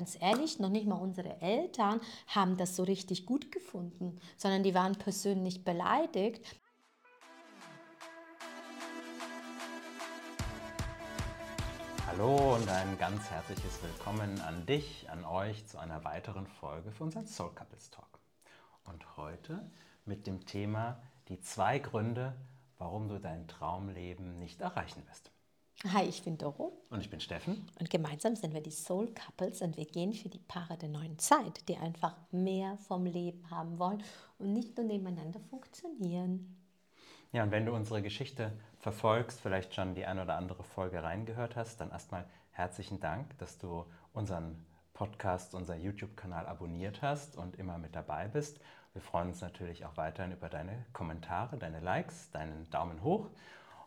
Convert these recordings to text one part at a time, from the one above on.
ganz ehrlich, noch nicht mal unsere Eltern haben das so richtig gut gefunden, sondern die waren persönlich beleidigt. Hallo und ein ganz herzliches Willkommen an dich, an euch zu einer weiteren Folge für unseren Soul Couples Talk. Und heute mit dem Thema die zwei Gründe, warum du dein Traumleben nicht erreichen wirst. Hi, ich bin Doro. Und ich bin Steffen. Und gemeinsam sind wir die Soul Couples und wir gehen für die Paare der neuen Zeit, die einfach mehr vom Leben haben wollen und nicht nur nebeneinander funktionieren. Ja, und wenn du unsere Geschichte verfolgst, vielleicht schon die eine oder andere Folge reingehört hast, dann erstmal herzlichen Dank, dass du unseren Podcast, unseren YouTube-Kanal abonniert hast und immer mit dabei bist. Wir freuen uns natürlich auch weiterhin über deine Kommentare, deine Likes, deinen Daumen hoch.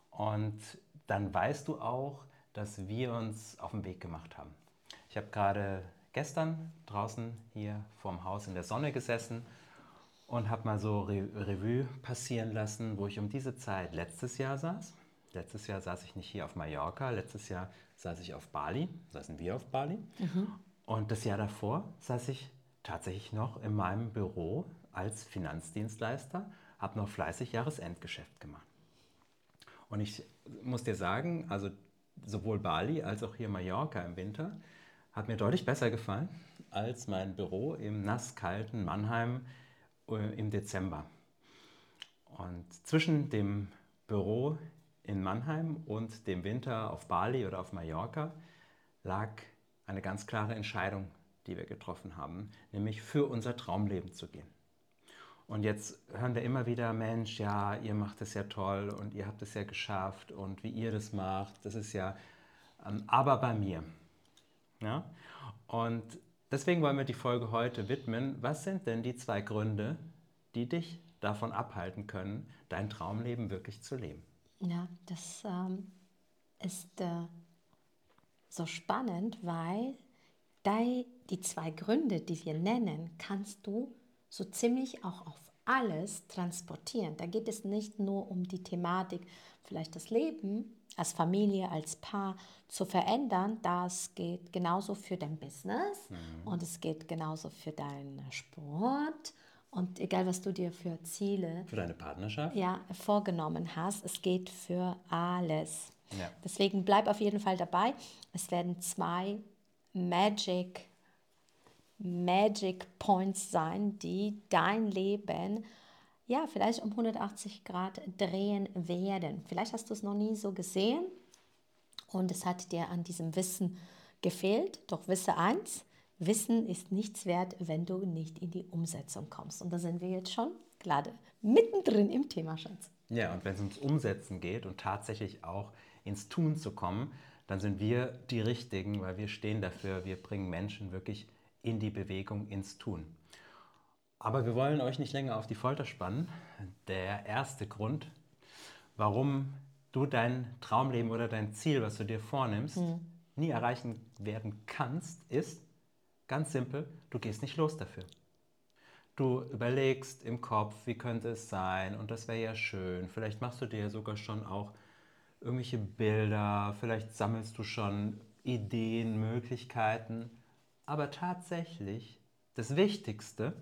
Und dann weißt du auch, dass wir uns auf den Weg gemacht haben. Ich habe gerade gestern draußen hier vorm Haus in der Sonne gesessen und habe mal so Re Revue passieren lassen, wo ich um diese Zeit letztes Jahr saß. Letztes Jahr saß ich nicht hier auf Mallorca, letztes Jahr saß ich auf Bali, saßen wir auf Bali. Mhm. Und das Jahr davor saß ich tatsächlich noch in meinem Büro als Finanzdienstleister, habe noch fleißig Jahresendgeschäft gemacht. Und ich muss dir sagen, also sowohl Bali als auch hier Mallorca im Winter hat mir deutlich besser gefallen als mein Büro im nasskalten Mannheim äh, im Dezember. Und zwischen dem Büro in Mannheim und dem Winter auf Bali oder auf Mallorca lag eine ganz klare Entscheidung, die wir getroffen haben, nämlich für unser Traumleben zu gehen. Und jetzt hören wir immer wieder, Mensch, ja, ihr macht es ja toll und ihr habt es ja geschafft und wie ihr das macht, das ist ja, ähm, aber bei mir. Ja? Und deswegen wollen wir die Folge heute widmen, was sind denn die zwei Gründe, die dich davon abhalten können, dein Traumleben wirklich zu leben? Ja, das ähm, ist äh, so spannend, weil die zwei Gründe, die wir nennen, kannst du so ziemlich auch auf alles transportieren. Da geht es nicht nur um die Thematik, vielleicht das Leben als Familie, als Paar zu verändern. Das geht genauso für dein Business mhm. und es geht genauso für deinen Sport und egal, was du dir für Ziele für deine Partnerschaft ja, vorgenommen hast, es geht für alles. Ja. Deswegen bleib auf jeden Fall dabei. Es werden zwei Magic Magic Points sein, die dein Leben ja vielleicht um 180 Grad drehen werden. Vielleicht hast du es noch nie so gesehen und es hat dir an diesem Wissen gefehlt. Doch wisse eins, Wissen ist nichts wert, wenn du nicht in die Umsetzung kommst. Und da sind wir jetzt schon gerade mittendrin im Thema, Schatz. Ja, und wenn es ums Umsetzen geht und tatsächlich auch ins Tun zu kommen, dann sind wir die Richtigen, weil wir stehen dafür, wir bringen Menschen wirklich in die Bewegung, ins Tun. Aber wir wollen euch nicht länger auf die Folter spannen. Der erste Grund, warum du dein Traumleben oder dein Ziel, was du dir vornimmst, mhm. nie erreichen werden kannst, ist ganz simpel, du gehst nicht los dafür. Du überlegst im Kopf, wie könnte es sein und das wäre ja schön. Vielleicht machst du dir sogar schon auch irgendwelche Bilder, vielleicht sammelst du schon Ideen, Möglichkeiten aber tatsächlich das Wichtigste,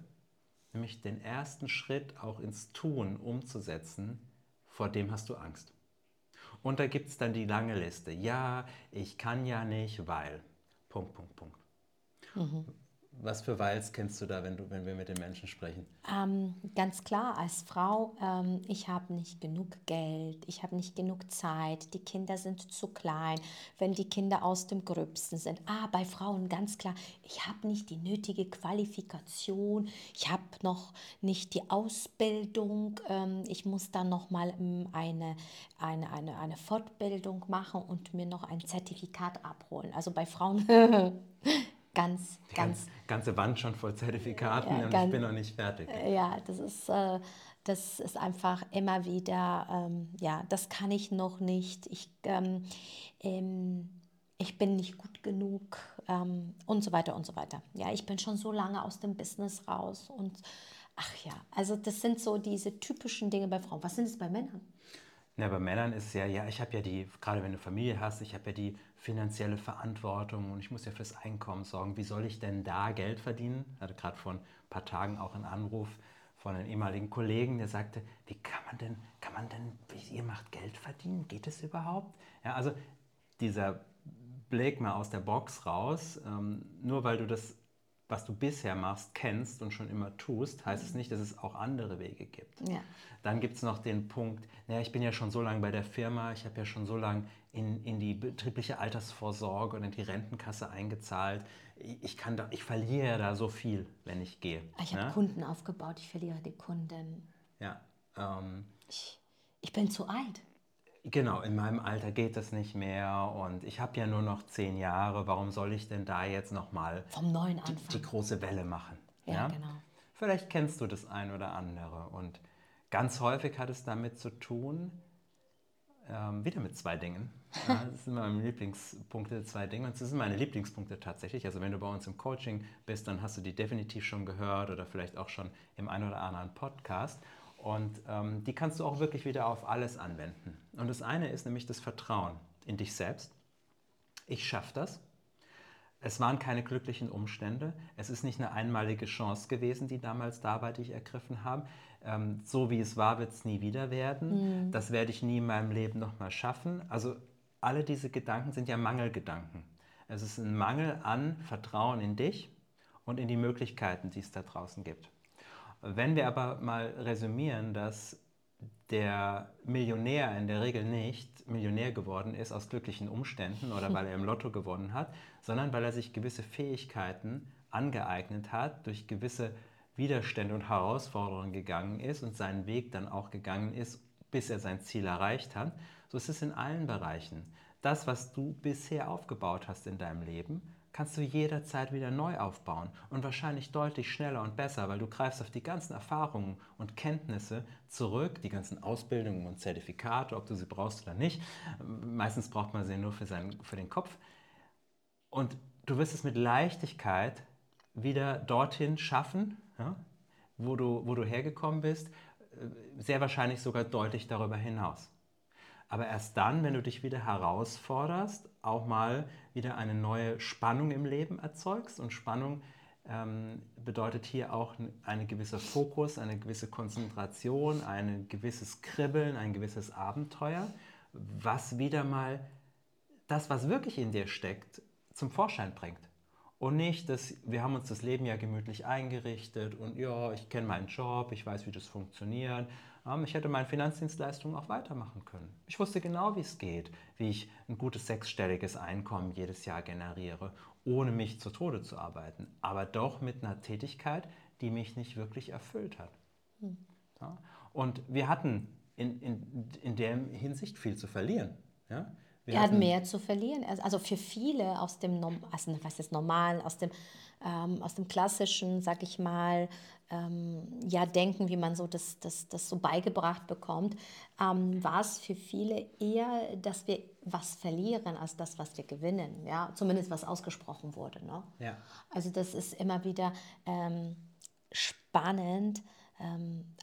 nämlich den ersten Schritt auch ins Tun umzusetzen, vor dem hast du Angst. Und da gibt es dann die lange Liste. Ja, ich kann ja nicht, weil. Punkt, Punkt, Punkt. Mhm. Was für Weils kennst du da, wenn, du, wenn wir mit den Menschen sprechen? Ähm, ganz klar, als Frau, ähm, ich habe nicht genug Geld, ich habe nicht genug Zeit, die Kinder sind zu klein, wenn die Kinder aus dem Gröbsten sind. Ah, bei Frauen ganz klar, ich habe nicht die nötige Qualifikation, ich habe noch nicht die Ausbildung, ähm, ich muss dann noch mal ähm, eine, eine, eine, eine Fortbildung machen und mir noch ein Zertifikat abholen. Also bei Frauen ganz, Die ganz. Ganze Wand schon voll Zertifikaten ja, und ganz, ich bin noch nicht fertig. Ja, das ist, äh, das ist einfach immer wieder, ähm, ja, das kann ich noch nicht. Ich, ähm, ähm, ich bin nicht gut genug ähm, und so weiter und so weiter. Ja, ich bin schon so lange aus dem Business raus und ach ja, also das sind so diese typischen Dinge bei Frauen. Was sind es bei Männern? Ja, bei Männern ist es ja, ja, ich habe ja die, gerade wenn du Familie hast, ich habe ja die finanzielle Verantwortung und ich muss ja fürs Einkommen sorgen. Wie soll ich denn da Geld verdienen? Ich hatte gerade vor ein paar Tagen auch einen Anruf von einem ehemaligen Kollegen, der sagte, wie kann man denn, kann man denn, ihr macht Geld verdienen? Geht es überhaupt? Ja, also dieser Blick mal aus der Box raus, ähm, nur weil du das, was du bisher machst, kennst und schon immer tust, heißt es nicht, dass es auch andere Wege gibt. Ja. Dann gibt es noch den Punkt, naja, ich bin ja schon so lange bei der Firma, ich habe ja schon so lange in, in die betriebliche Altersvorsorge und in die Rentenkasse eingezahlt. Ich, kann da, ich verliere da so viel, wenn ich gehe. Ah, ich habe ne? Kunden aufgebaut, ich verliere die Kunden. Ja. Ähm, ich, ich bin zu alt. Genau, in meinem Alter geht das nicht mehr und ich habe ja nur noch zehn Jahre. Warum soll ich denn da jetzt nochmal vom neuen Anfang die, die große Welle machen? Ja, ja, genau. Vielleicht kennst du das ein oder andere und ganz häufig hat es damit zu tun, ähm, wieder mit zwei Dingen. das sind meine Lieblingspunkte, zwei Dinge. Und das sind meine Lieblingspunkte tatsächlich. Also wenn du bei uns im Coaching bist, dann hast du die definitiv schon gehört oder vielleicht auch schon im einen oder anderen Podcast. Und ähm, die kannst du auch wirklich wieder auf alles anwenden. Und das eine ist nämlich das Vertrauen in dich selbst. Ich schaffe das. Es waren keine glücklichen Umstände. Es ist nicht eine einmalige Chance gewesen, die damals da war, die ich ergriffen habe. Ähm, so wie es war, wird es nie wieder werden. Mhm. Das werde ich nie in meinem Leben nochmal schaffen. Also alle diese Gedanken sind ja Mangelgedanken. Es ist ein Mangel an Vertrauen in dich und in die Möglichkeiten, die es da draußen gibt. Wenn wir aber mal resümieren, dass der Millionär in der Regel nicht Millionär geworden ist aus glücklichen Umständen oder weil er im Lotto gewonnen hat, sondern weil er sich gewisse Fähigkeiten angeeignet hat, durch gewisse Widerstände und Herausforderungen gegangen ist und seinen Weg dann auch gegangen ist, bis er sein Ziel erreicht hat. So ist es in allen Bereichen. Das, was du bisher aufgebaut hast in deinem Leben, kannst du jederzeit wieder neu aufbauen und wahrscheinlich deutlich schneller und besser, weil du greifst auf die ganzen Erfahrungen und Kenntnisse zurück, die ganzen Ausbildungen und Zertifikate, ob du sie brauchst oder nicht. Meistens braucht man sie nur für, seinen, für den Kopf. Und du wirst es mit Leichtigkeit wieder dorthin schaffen, ja, wo, du, wo du hergekommen bist, sehr wahrscheinlich sogar deutlich darüber hinaus. Aber erst dann, wenn du dich wieder herausforderst, auch mal wieder eine neue Spannung im Leben erzeugst. Und Spannung ähm, bedeutet hier auch ein gewisser Fokus, eine gewisse Konzentration, ein gewisses Kribbeln, ein gewisses Abenteuer, was wieder mal das, was wirklich in dir steckt, zum Vorschein bringt. Und nicht, dass wir haben uns das Leben ja gemütlich eingerichtet und ja, ich kenne meinen Job, ich weiß, wie das funktioniert ähm, ich hätte meine Finanzdienstleistungen auch weitermachen können. Ich wusste genau, wie es geht, wie ich ein gutes sechsstelliges Einkommen jedes Jahr generiere, ohne mich zu Tode zu arbeiten, aber doch mit einer Tätigkeit, die mich nicht wirklich erfüllt hat. Hm. Und wir hatten in, in, in der Hinsicht viel zu verlieren. Ja? Wir er hat mehr zu verlieren. Also für viele aus dem, also was ist normal, aus dem, ähm, aus dem klassischen, sag ich mal, ähm, ja, Denken, wie man so das, das, das so beigebracht bekommt, ähm, war es für viele eher, dass wir was verlieren, als das, was wir gewinnen. Ja? Zumindest was ausgesprochen wurde. Ne? Ja. Also das ist immer wieder ähm, spannend,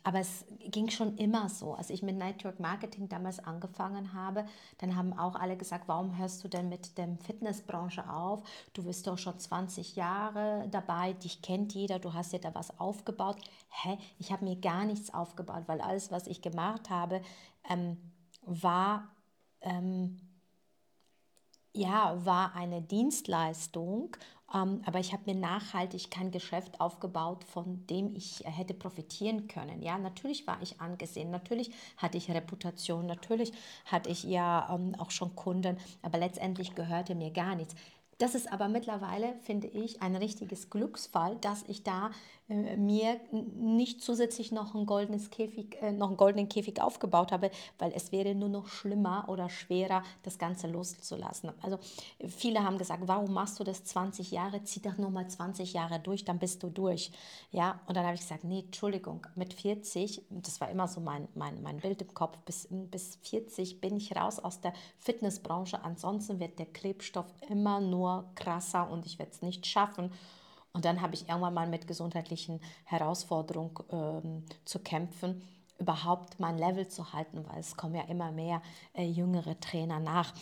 aber es ging schon immer so. Als ich mit Network Marketing damals angefangen habe, dann haben auch alle gesagt, warum hörst du denn mit der Fitnessbranche auf? Du bist doch schon 20 Jahre dabei, dich kennt jeder, du hast dir da was aufgebaut. Hä? Ich habe mir gar nichts aufgebaut, weil alles, was ich gemacht habe, ähm, war... Ähm, ja, war eine Dienstleistung ähm, aber ich habe mir nachhaltig kein Geschäft aufgebaut, von dem ich äh, hätte profitieren können. Ja, natürlich war ich angesehen, natürlich hatte ich Reputation, natürlich hatte ich ja ähm, auch schon Kunden, aber letztendlich gehörte mir gar nichts. Das ist aber mittlerweile, finde ich, ein richtiges Glücksfall, dass ich da mir nicht zusätzlich noch, ein goldenes Käfig, äh, noch einen goldenen Käfig aufgebaut habe, weil es wäre nur noch schlimmer oder schwerer, das Ganze loszulassen. Also viele haben gesagt, warum machst du das 20 Jahre? Zieh doch nur mal 20 Jahre durch, dann bist du durch. Ja, und dann habe ich gesagt, nee, Entschuldigung, mit 40, das war immer so mein, mein, mein Bild im Kopf, bis, bis 40 bin ich raus aus der Fitnessbranche. Ansonsten wird der Klebstoff immer nur krasser und ich werde es nicht schaffen. Und dann habe ich irgendwann mal mit gesundheitlichen Herausforderungen ähm, zu kämpfen, überhaupt mein Level zu halten, weil es kommen ja immer mehr äh, jüngere Trainer nach.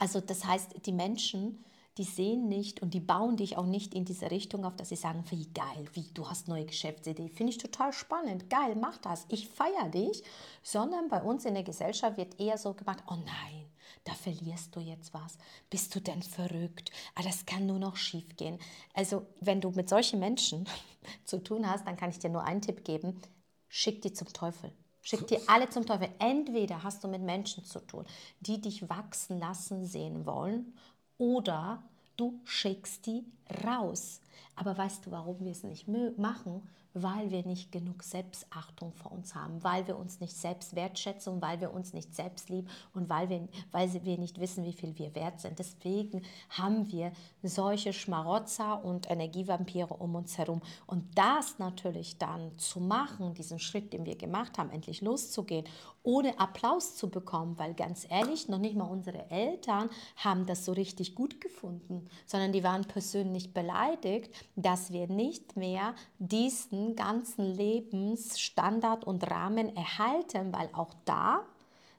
Also das heißt, die Menschen, die sehen nicht und die bauen dich auch nicht in diese Richtung auf, dass sie sagen, wie geil, wie du hast neue Geschäftsidee, finde ich total spannend, geil, mach das, ich feiere dich, sondern bei uns in der Gesellschaft wird eher so gemacht, oh nein, da verlierst du jetzt was, bist du denn verrückt, ah, das kann nur noch schief gehen. Also wenn du mit solchen Menschen zu tun hast, dann kann ich dir nur einen Tipp geben, schick die zum Teufel. Schick die alle zum Teufel. Entweder hast du mit Menschen zu tun, die dich wachsen lassen sehen wollen, oder du schickst die raus. Aber weißt du, warum wir es nicht machen? weil wir nicht genug Selbstachtung vor uns haben, weil wir uns nicht selbst wertschätzen, weil wir uns nicht selbst lieben und weil wir, weil wir nicht wissen, wie viel wir wert sind. Deswegen haben wir solche Schmarotzer und Energievampire um uns herum. Und das natürlich dann zu machen, diesen Schritt, den wir gemacht haben, endlich loszugehen, ohne Applaus zu bekommen, weil ganz ehrlich, noch nicht mal unsere Eltern haben das so richtig gut gefunden, sondern die waren persönlich beleidigt, dass wir nicht mehr diesen ganzen Lebensstandard und Rahmen erhalten, weil auch da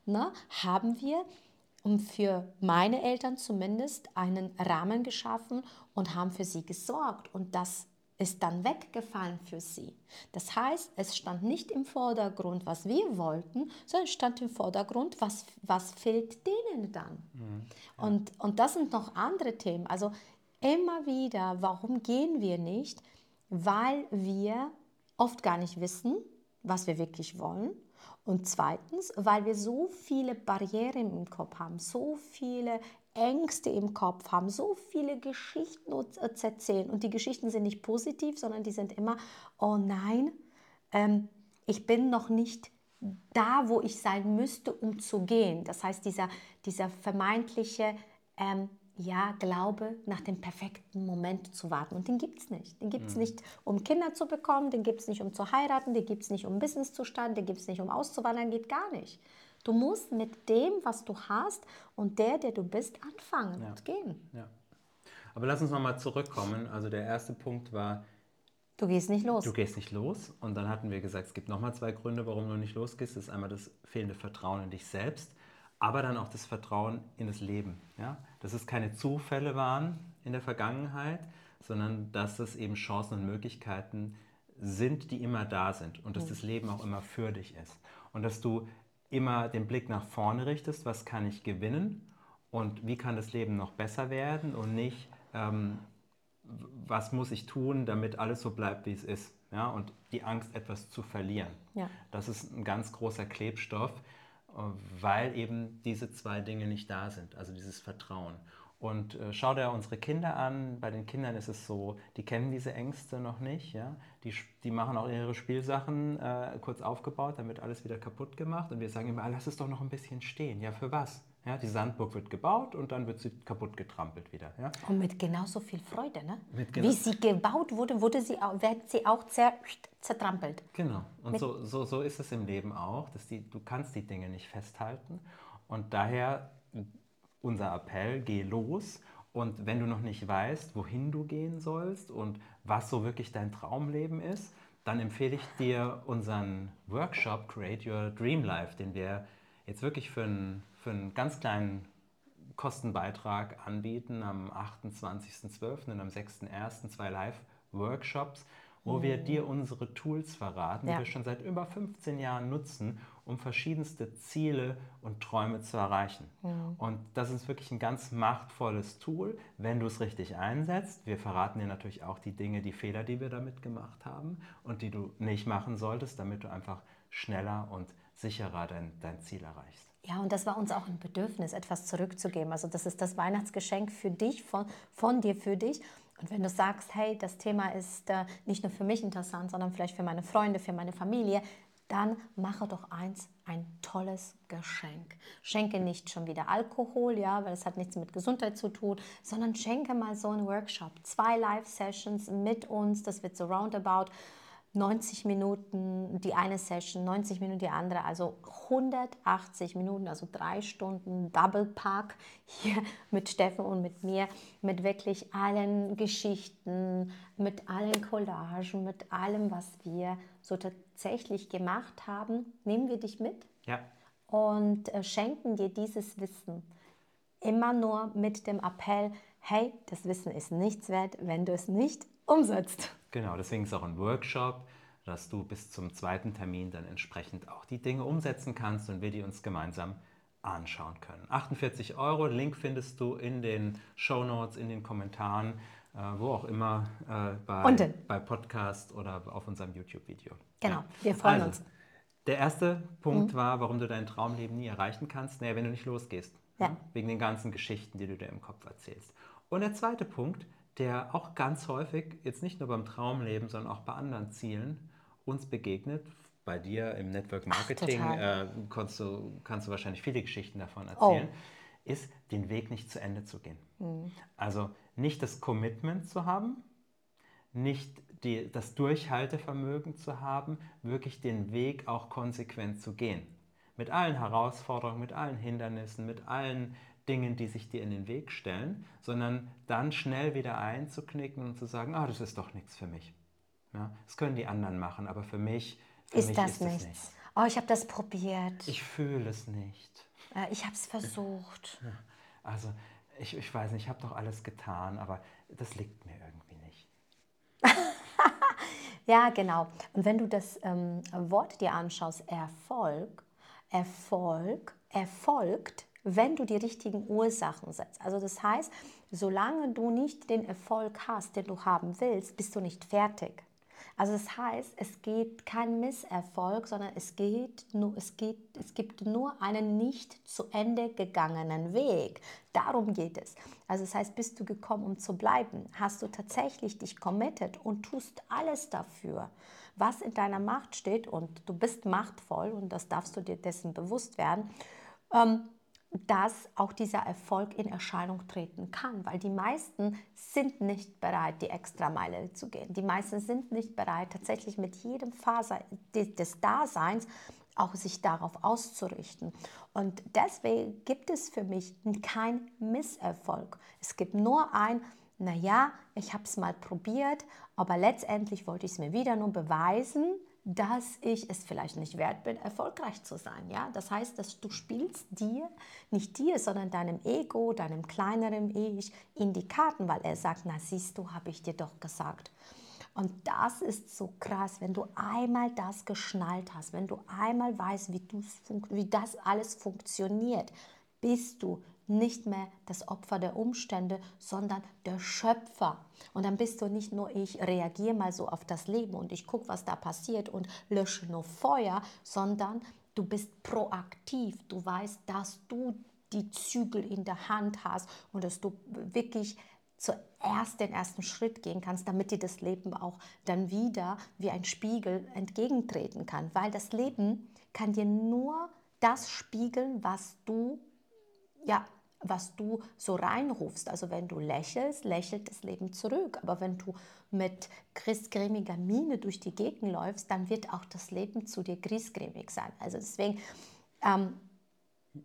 ne, haben wir für meine Eltern zumindest einen Rahmen geschaffen und haben für sie gesorgt. Und das ist dann weggefallen für sie. Das heißt, es stand nicht im Vordergrund, was wir wollten, sondern es stand im Vordergrund, was, was fehlt denen dann. Mhm, ja. und, und das sind noch andere Themen. Also immer wieder, warum gehen wir nicht? Weil wir oft gar nicht wissen, was wir wirklich wollen. Und zweitens, weil wir so viele Barrieren im Kopf haben, so viele Ängste im Kopf haben, so viele Geschichten zu erzählen. Und die Geschichten sind nicht positiv, sondern die sind immer, oh nein, ähm, ich bin noch nicht da, wo ich sein müsste, um zu gehen. Das heißt, dieser, dieser vermeintliche ähm, ja, Glaube, nach dem perfekten Moment zu warten. Und den gibt es nicht. Den gibt es mhm. nicht, um Kinder zu bekommen, den gibt es nicht, um zu heiraten, den gibt es nicht, um Business zu starten, den gibt es nicht, um auszuwandern, geht gar nicht. Du musst mit dem, was du hast und der, der du bist, anfangen ja. und gehen. Ja. Aber lass uns nochmal zurückkommen. Also der erste Punkt war, Du gehst nicht los. Du gehst nicht los. Und dann hatten wir gesagt, es gibt nochmal zwei Gründe, warum du nicht losgehst. Das ist einmal das fehlende Vertrauen in dich selbst aber dann auch das Vertrauen in das Leben. Ja? Dass es keine Zufälle waren in der Vergangenheit, sondern dass es eben Chancen und Möglichkeiten sind, die immer da sind und dass das Leben auch immer für dich ist. Und dass du immer den Blick nach vorne richtest, was kann ich gewinnen und wie kann das Leben noch besser werden und nicht, ähm, was muss ich tun, damit alles so bleibt, wie es ist. Ja? Und die Angst, etwas zu verlieren. Ja. Das ist ein ganz großer Klebstoff, weil eben diese zwei Dinge nicht da sind, also dieses Vertrauen. Und äh, schau dir unsere Kinder an. Bei den Kindern ist es so, die kennen diese Ängste noch nicht. Ja? Die, die machen auch ihre Spielsachen äh, kurz aufgebaut, dann wird alles wieder kaputt gemacht. Und wir sagen immer, lass es doch noch ein bisschen stehen. Ja, für was? Ja, die Sandburg wird gebaut und dann wird sie kaputt getrampelt wieder. Ja? Und mit genauso viel Freude, ne? Wie sie gebaut wurde, wurde sie auch, wird sie auch zer, zertrampelt. Genau. Und so, so, so ist es im Leben auch, dass die, du kannst die Dinge nicht festhalten. Und daher unser Appell, geh los. Und wenn du noch nicht weißt, wohin du gehen sollst und was so wirklich dein Traumleben ist, dann empfehle ich dir unseren Workshop Create Your Dream Life, den wir jetzt wirklich für einen, für einen ganz kleinen Kostenbeitrag anbieten am 28.12. und am 6.1. zwei Live-Workshops, wo mhm. wir dir unsere Tools verraten, ja. die wir schon seit über 15 Jahren nutzen, um verschiedenste Ziele und Träume zu erreichen. Mhm. Und das ist wirklich ein ganz machtvolles Tool, wenn du es richtig einsetzt. Wir verraten dir natürlich auch die Dinge, die Fehler, die wir damit gemacht haben und die du nicht machen solltest, damit du einfach schneller und sicherer dein, dein Ziel erreichst. Ja, und das war uns auch ein Bedürfnis, etwas zurückzugeben. Also das ist das Weihnachtsgeschenk für dich, von, von dir für dich. Und wenn du sagst, hey, das Thema ist äh, nicht nur für mich interessant, sondern vielleicht für meine Freunde, für meine Familie, dann mache doch eins, ein tolles Geschenk. Schenke nicht schon wieder Alkohol, ja, weil es hat nichts mit Gesundheit zu tun, sondern schenke mal so einen Workshop. Zwei Live-Sessions mit uns, das wird so roundabout 90 Minuten die eine Session, 90 Minuten die andere, also 180 Minuten, also drei Stunden Double Park hier mit Steffen und mit mir, mit wirklich allen Geschichten, mit allen Collagen, mit allem, was wir so tatsächlich gemacht haben. Nehmen wir dich mit ja. und äh, schenken dir dieses Wissen. immer nur mit dem Appell, hey, das Wissen ist nichts wert, wenn du es nicht umsetzt. Genau, deswegen ist auch ein Workshop, dass du bis zum zweiten Termin dann entsprechend auch die Dinge umsetzen kannst und wir die uns gemeinsam anschauen können. 48 Euro, Link findest du in den Show Notes, in den Kommentaren, äh, wo auch immer, äh, bei, bei Podcast oder auf unserem YouTube-Video. Genau, ja. wir freuen also, uns. Der erste Punkt mhm. war, warum du dein Traumleben nie erreichen kannst. Naja, wenn du nicht losgehst. Ja. Ja, wegen den ganzen Geschichten, die du dir im Kopf erzählst. Und der zweite Punkt, der auch ganz häufig, jetzt nicht nur beim Traumleben, sondern auch bei anderen Zielen uns begegnet. Bei dir im Network Marketing Ach, äh, kannst, du, kannst du wahrscheinlich viele Geschichten davon erzählen, oh. ist den Weg nicht zu Ende zu gehen. Mhm. Also nicht das Commitment zu haben, nicht die, das Durchhaltevermögen zu haben, wirklich den Weg auch konsequent zu gehen. Mit allen Herausforderungen, mit allen Hindernissen, mit allen Dingen, die sich dir in den Weg stellen, sondern dann schnell wieder einzuknicken und zu sagen, ah, das ist doch nichts für mich. Ja, das können die anderen machen, aber für mich, für ist mich das ist nichts. nichts. Oh, ich habe das probiert. Ich fühle es nicht. Äh, ich habe es versucht. Also ich, ich weiß nicht, ich habe doch alles getan, aber das liegt mir irgendwie nicht. ja, genau. Und wenn du das ähm, Wort dir anschaust, Erfolg, Erfolg, erfolgt, wenn du die richtigen Ursachen setzt. Also das heißt, solange du nicht den Erfolg hast, den du haben willst, bist du nicht fertig. Also das heißt, es geht kein Misserfolg, sondern es, geht nur, es, geht, es gibt nur einen nicht zu Ende gegangenen Weg. Darum geht es. Also das heißt, bist du gekommen, um zu bleiben? Hast du tatsächlich dich committed und tust alles dafür, was in deiner Macht steht und du bist machtvoll und das darfst du dir dessen bewusst werden. Ähm, dass auch dieser Erfolg in Erscheinung treten kann, weil die meisten sind nicht bereit, die Extrameile zu gehen. Die meisten sind nicht bereit, tatsächlich mit jedem Faser des Daseins auch sich darauf auszurichten. Und deswegen gibt es für mich keinen Misserfolg. Es gibt nur ein, naja, ich habe es mal probiert, aber letztendlich wollte ich es mir wieder nur beweisen, dass ich es vielleicht nicht wert bin, erfolgreich zu sein. Ja? Das heißt, dass du spielst dir, nicht dir, sondern deinem Ego, deinem kleineren Ich in die Karten, weil er sagt, na siehst du, habe ich dir doch gesagt. Und das ist so krass, wenn du einmal das geschnallt hast, wenn du einmal weißt, wie, wie das alles funktioniert, bist du nicht mehr das Opfer der Umstände, sondern der Schöpfer. Und dann bist du nicht nur ich reagiere mal so auf das Leben und ich gucke, was da passiert und lösche nur Feuer, sondern du bist proaktiv. Du weißt, dass du die Zügel in der Hand hast und dass du wirklich zuerst den ersten Schritt gehen kannst, damit dir das Leben auch dann wieder wie ein Spiegel entgegentreten kann. Weil das Leben kann dir nur das spiegeln, was du ja was du so reinrufst. Also wenn du lächelst, lächelt das Leben zurück. Aber wenn du mit griesgrämiger Miene durch die Gegend läufst, dann wird auch das Leben zu dir griesgrämig sein. Also deswegen... Ähm,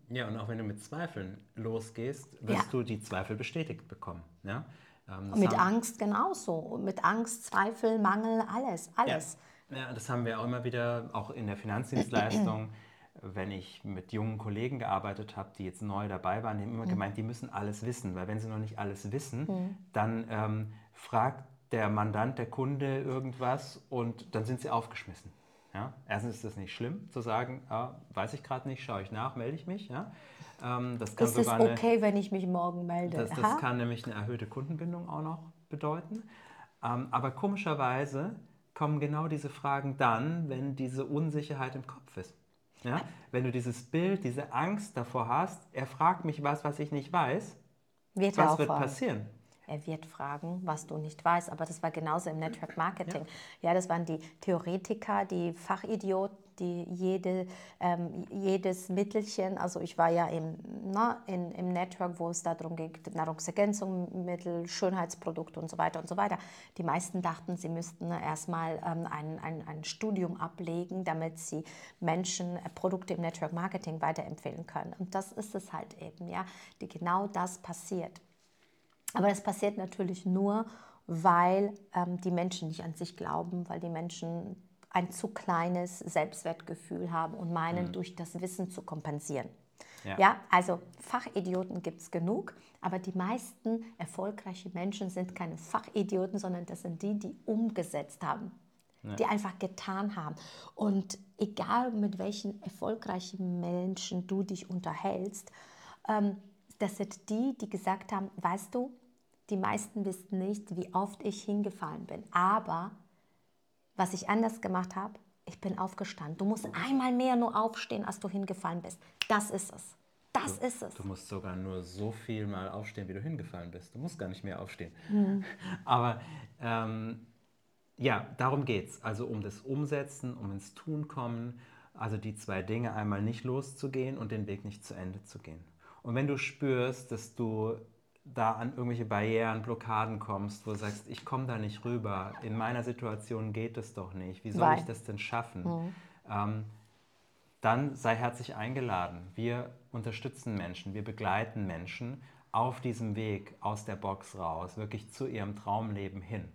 ja, und auch wenn du mit Zweifeln losgehst, wirst ja. du die Zweifel bestätigt bekommen. Ja? Ähm, mit haben, Angst genauso. Mit Angst, Zweifel, Mangel, alles, alles. Ja. ja, das haben wir auch immer wieder, auch in der Finanzdienstleistung wenn ich mit jungen Kollegen gearbeitet habe, die jetzt neu dabei waren, die haben immer mhm. gemeint, die müssen alles wissen, weil wenn sie noch nicht alles wissen, mhm. dann ähm, fragt der Mandant, der Kunde irgendwas und dann sind sie aufgeschmissen. Ja? Erstens ist es nicht schlimm zu sagen, ah, weiß ich gerade nicht, schaue ich nach, melde ich mich. Ja? Ähm, das kann ist es okay, eine, wenn ich mich morgen melde? Das, das kann nämlich eine erhöhte Kundenbindung auch noch bedeuten. Ähm, aber komischerweise kommen genau diese Fragen dann, wenn diese Unsicherheit im Kopf ist. Ja? Wenn du dieses Bild, diese Angst davor hast, er fragt mich was, was ich nicht weiß, wird was wird fragen. passieren? Er wird fragen, was du nicht weißt. Aber das war genauso im Network Marketing. Ja, ja das waren die Theoretiker, die Fachidioten, die jede, ähm, jedes Mittelchen, also ich war ja im, na, in, im Network, wo es darum ging, Nahrungsergänzungsmittel, Schönheitsprodukte und so weiter und so weiter. Die meisten dachten, sie müssten erstmal ähm, ein, ein, ein Studium ablegen, damit sie Menschen äh, Produkte im Network Marketing weiterempfehlen können. Und das ist es halt eben, ja, die, genau das passiert. Aber das passiert natürlich nur, weil ähm, die Menschen nicht an sich glauben, weil die Menschen ein zu kleines Selbstwertgefühl haben und meinen, mhm. durch das Wissen zu kompensieren. Ja, ja also Fachidioten gibt es genug, aber die meisten erfolgreichen Menschen sind keine Fachidioten, sondern das sind die, die umgesetzt haben, ja. die einfach getan haben. Und egal mit welchen erfolgreichen Menschen du dich unterhältst, ähm, das sind die, die gesagt haben, weißt du, die meisten wissen nicht, wie oft ich hingefallen bin. Aber was ich anders gemacht habe, ich bin aufgestanden. Du musst einmal mehr nur aufstehen, als du hingefallen bist. Das ist es. Das du, ist es. Du musst sogar nur so viel mal aufstehen, wie du hingefallen bist. Du musst gar nicht mehr aufstehen. Hm. Aber ähm, ja, darum geht es. Also um das Umsetzen, um ins Tun kommen. Also die zwei Dinge, einmal nicht loszugehen und den Weg nicht zu Ende zu gehen. Und wenn du spürst, dass du da an irgendwelche Barrieren, Blockaden kommst, wo du sagst, ich komme da nicht rüber, in meiner Situation geht es doch nicht, wie soll Weil. ich das denn schaffen? Mhm. Ähm, dann sei herzlich eingeladen. Wir unterstützen Menschen, wir begleiten Menschen auf diesem Weg aus der Box raus, wirklich zu ihrem Traumleben hin.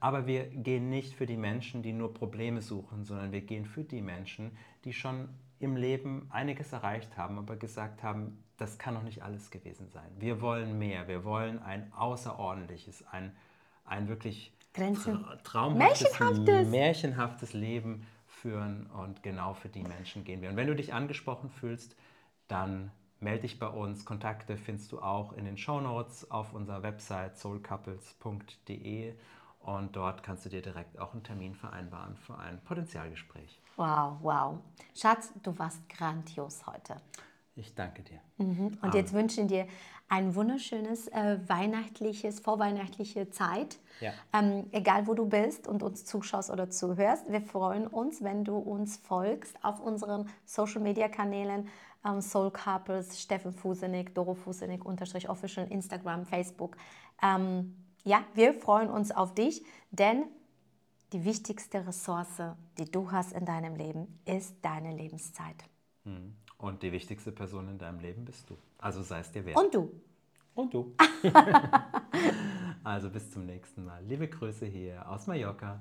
Aber wir gehen nicht für die Menschen, die nur Probleme suchen, sondern wir gehen für die Menschen, die schon im Leben einiges erreicht haben, aber gesagt haben, das kann doch nicht alles gewesen sein. Wir wollen mehr. Wir wollen ein außerordentliches, ein, ein wirklich tra traumhaftes, märchenhaftes. märchenhaftes Leben führen und genau für die Menschen gehen wir. Und wenn du dich angesprochen fühlst, dann melde dich bei uns. Kontakte findest du auch in den Show Notes auf unserer Website soulcouples.de und dort kannst du dir direkt auch einen Termin vereinbaren für ein Potenzialgespräch. Wow, wow. Schatz, du warst grandios heute. Ich danke dir. Mhm. Und Amen. jetzt wünschen dir ein wunderschönes äh, weihnachtliches, vorweihnachtliche Zeit. Ja. Ähm, egal wo du bist und uns zuschaust oder zuhörst. Wir freuen uns, wenn du uns folgst auf unseren Social Media Kanälen ähm, Soul Couples, Steffen Fusenig, Doro Fusenig, unterstrich official, Instagram, Facebook. Ähm, ja, wir freuen uns auf dich, denn die wichtigste Ressource, die du hast in deinem Leben, ist deine Lebenszeit. Mhm. Und die wichtigste Person in deinem Leben bist du. Also sei es dir wert. Und du. Und du. also bis zum nächsten Mal. Liebe Grüße hier aus Mallorca.